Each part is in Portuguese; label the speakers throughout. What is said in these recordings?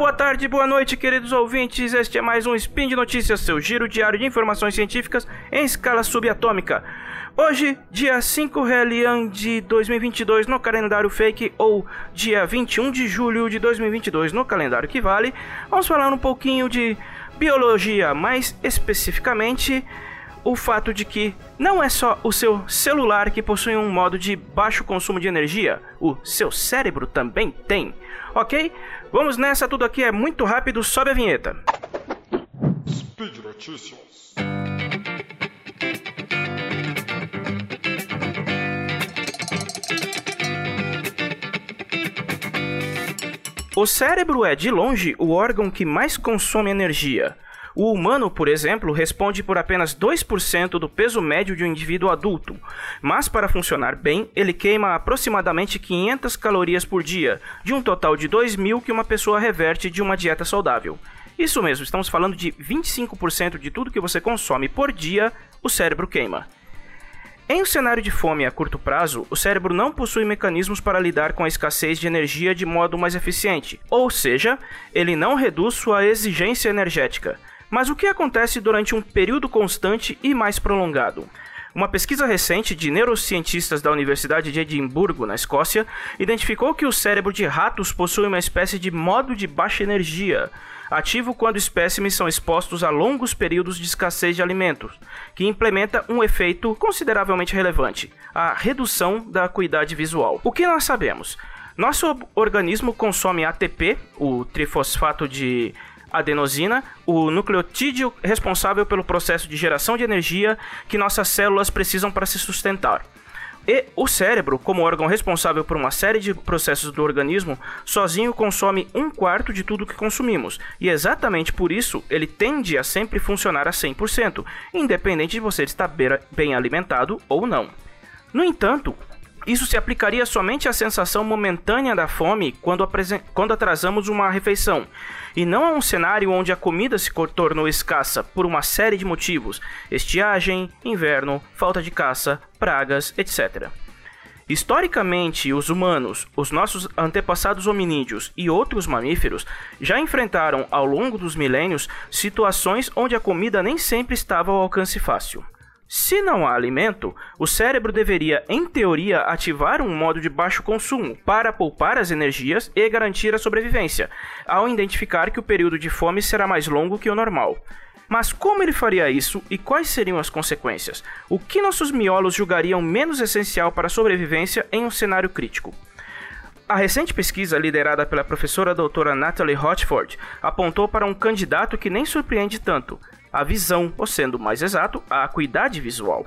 Speaker 1: boa tarde, boa noite, queridos ouvintes. Este é mais um Spin de Notícias, seu giro diário de informações científicas em escala subatômica. Hoje, dia 5 Relian de 2022 no calendário fake ou dia 21 de julho de 2022 no calendário que vale, vamos falar um pouquinho de biologia, mais especificamente o fato de que não é só o seu celular que possui um modo de baixo consumo de energia, o seu cérebro também tem. Ok? Vamos nessa, tudo aqui é muito rápido, sobe a vinheta. Speed Notícias. O cérebro é, de longe, o órgão que mais consome energia. O humano, por exemplo, responde por apenas 2% do peso médio de um indivíduo adulto, mas para funcionar bem, ele queima aproximadamente 500 calorias por dia, de um total de 2.000 que uma pessoa reverte de uma dieta saudável. Isso mesmo, estamos falando de 25% de tudo que você consome por dia, o cérebro queima. Em um cenário de fome a curto prazo, o cérebro não possui mecanismos para lidar com a escassez de energia de modo mais eficiente, ou seja, ele não reduz sua exigência energética. Mas o que acontece durante um período constante e mais prolongado? Uma pesquisa recente de neurocientistas da Universidade de Edimburgo, na Escócia, identificou que o cérebro de ratos possui uma espécie de modo de baixa energia, ativo quando espécimes são expostos a longos períodos de escassez de alimentos, que implementa um efeito consideravelmente relevante: a redução da acuidade visual. O que nós sabemos? Nosso organismo consome ATP, o trifosfato de adenosina, o nucleotídeo responsável pelo processo de geração de energia que nossas células precisam para se sustentar. E o cérebro, como órgão responsável por uma série de processos do organismo, sozinho consome um quarto de tudo que consumimos, e exatamente por isso ele tende a sempre funcionar a 100%, independente de você estar bem alimentado ou não. No entanto, isso se aplicaria somente à sensação momentânea da fome quando, quando atrasamos uma refeição, e não a um cenário onde a comida se tornou escassa por uma série de motivos: estiagem, inverno, falta de caça, pragas, etc. Historicamente, os humanos, os nossos antepassados hominídeos e outros mamíferos já enfrentaram ao longo dos milênios situações onde a comida nem sempre estava ao alcance fácil. Se não há alimento, o cérebro deveria, em teoria, ativar um modo de baixo consumo para poupar as energias e garantir a sobrevivência, ao identificar que o período de fome será mais longo que o normal. Mas como ele faria isso e quais seriam as consequências? O que nossos miolos julgariam menos essencial para a sobrevivência em um cenário crítico? A recente pesquisa, liderada pela professora doutora Natalie Hotford, apontou para um candidato que nem surpreende tanto: a visão, ou sendo mais exato, a acuidade visual.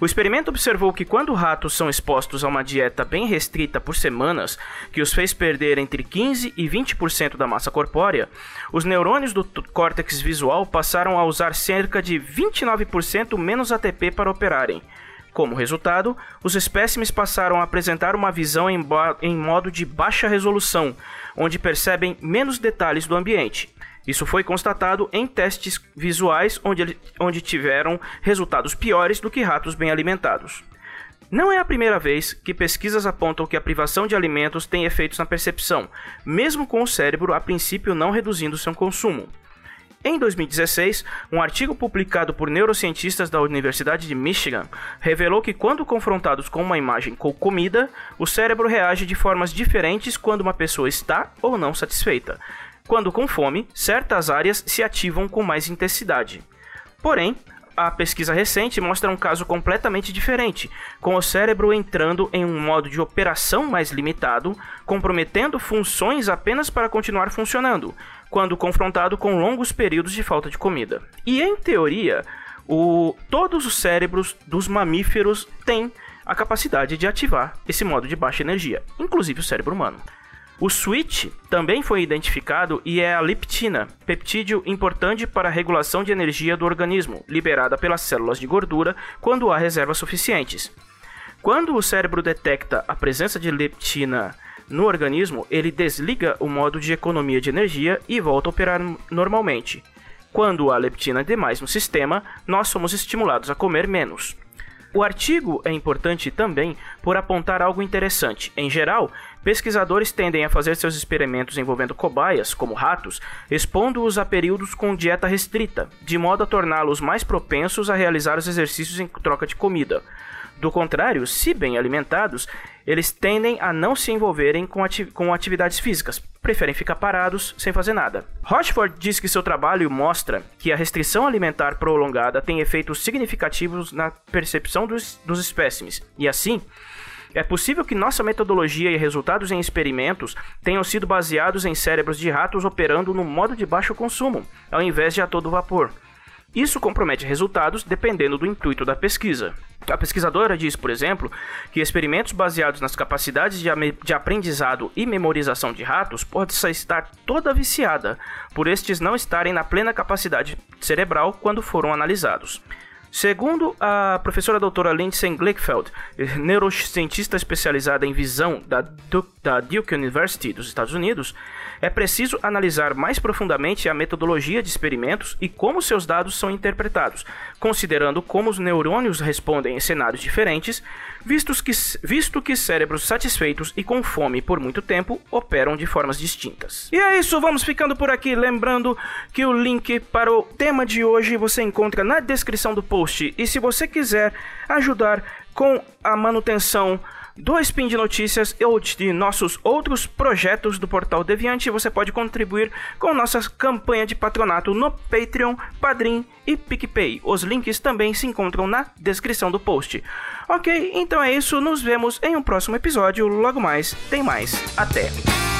Speaker 1: O experimento observou que quando ratos são expostos a uma dieta bem restrita por semanas, que os fez perder entre 15 e 20% da massa corpórea, os neurônios do córtex visual passaram a usar cerca de 29% menos ATP para operarem. Como resultado, os espécimes passaram a apresentar uma visão em, em modo de baixa resolução, onde percebem menos detalhes do ambiente. Isso foi constatado em testes visuais onde, onde tiveram resultados piores do que ratos bem alimentados. Não é a primeira vez que pesquisas apontam que a privação de alimentos tem efeitos na percepção, mesmo com o cérebro a princípio não reduzindo seu consumo. Em 2016, um artigo publicado por neurocientistas da Universidade de Michigan revelou que, quando confrontados com uma imagem com comida, o cérebro reage de formas diferentes quando uma pessoa está ou não satisfeita, quando com fome, certas áreas se ativam com mais intensidade. Porém, a pesquisa recente mostra um caso completamente diferente, com o cérebro entrando em um modo de operação mais limitado, comprometendo funções apenas para continuar funcionando, quando confrontado com longos períodos de falta de comida. E em teoria, o, todos os cérebros dos mamíferos têm a capacidade de ativar esse modo de baixa energia, inclusive o cérebro humano. O switch também foi identificado e é a leptina, peptídeo importante para a regulação de energia do organismo, liberada pelas células de gordura quando há reservas suficientes. Quando o cérebro detecta a presença de leptina no organismo, ele desliga o modo de economia de energia e volta a operar normalmente. Quando há leptina demais no sistema, nós somos estimulados a comer menos. O artigo é importante também por apontar algo interessante. Em geral, pesquisadores tendem a fazer seus experimentos envolvendo cobaias, como ratos, expondo-os a períodos com dieta restrita, de modo a torná-los mais propensos a realizar os exercícios em troca de comida. Do contrário, se bem alimentados, eles tendem a não se envolverem com, ati com atividades físicas, preferem ficar parados sem fazer nada. Rochford diz que seu trabalho mostra que a restrição alimentar prolongada tem efeitos significativos na percepção dos, dos espécimes, e assim, é possível que nossa metodologia e resultados em experimentos tenham sido baseados em cérebros de ratos operando no modo de baixo consumo, ao invés de a todo vapor. Isso compromete resultados dependendo do intuito da pesquisa. A pesquisadora diz, por exemplo, que experimentos baseados nas capacidades de, de, aprendizado e memorização de ratos podem estar toda viciada, por estes não estarem na plena capacidade cerebral quando foram analisados. Segundo a professora doutora Lindsay Glickfeld, neurocientista especializada em visão da Duke, da Duke University dos Estados Unidos, é preciso analisar mais profundamente a metodologia de experimentos e como seus dados são interpretados, considerando como os neurônios respondem em cenários diferentes, vistos que, visto que cérebros satisfeitos e com fome por muito tempo operam de formas distintas. E é isso, vamos ficando por aqui. Lembrando que o link para o tema de hoje você encontra na descrição do post. E se você quiser ajudar com a manutenção do Spin de Notícias ou de nossos outros projetos do Portal Deviante, você pode contribuir com nossa campanha de patronato no Patreon, Padrim e PicPay. Os links também se encontram na descrição do post. Ok, então é isso, nos vemos em um próximo episódio. Logo mais, tem mais. Até!